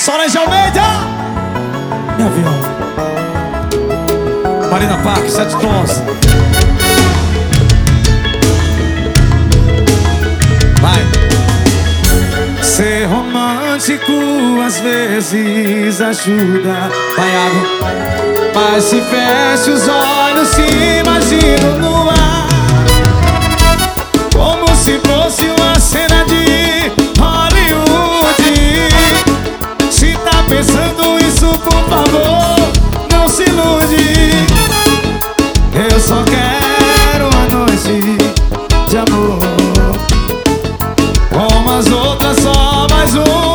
Solange Almeida! Meu avião. Marina Parque, sete tons. Vai. Ser romântico às vezes ajuda. Vai, água. Mas se fecha os olhos, se imagina no ar. Como se fosse uma cena de pensando isso, por favor, não se ilude. Eu só quero uma noite de amor. Como as outras, só mais uma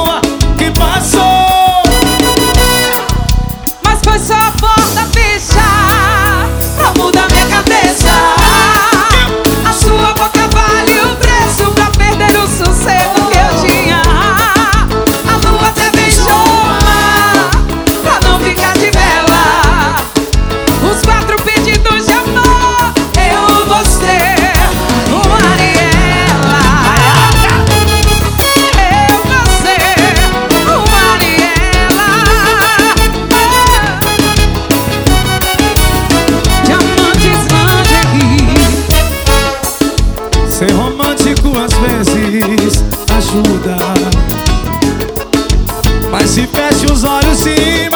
Ser romântico às vezes ajuda. Mas se fecha os olhos, se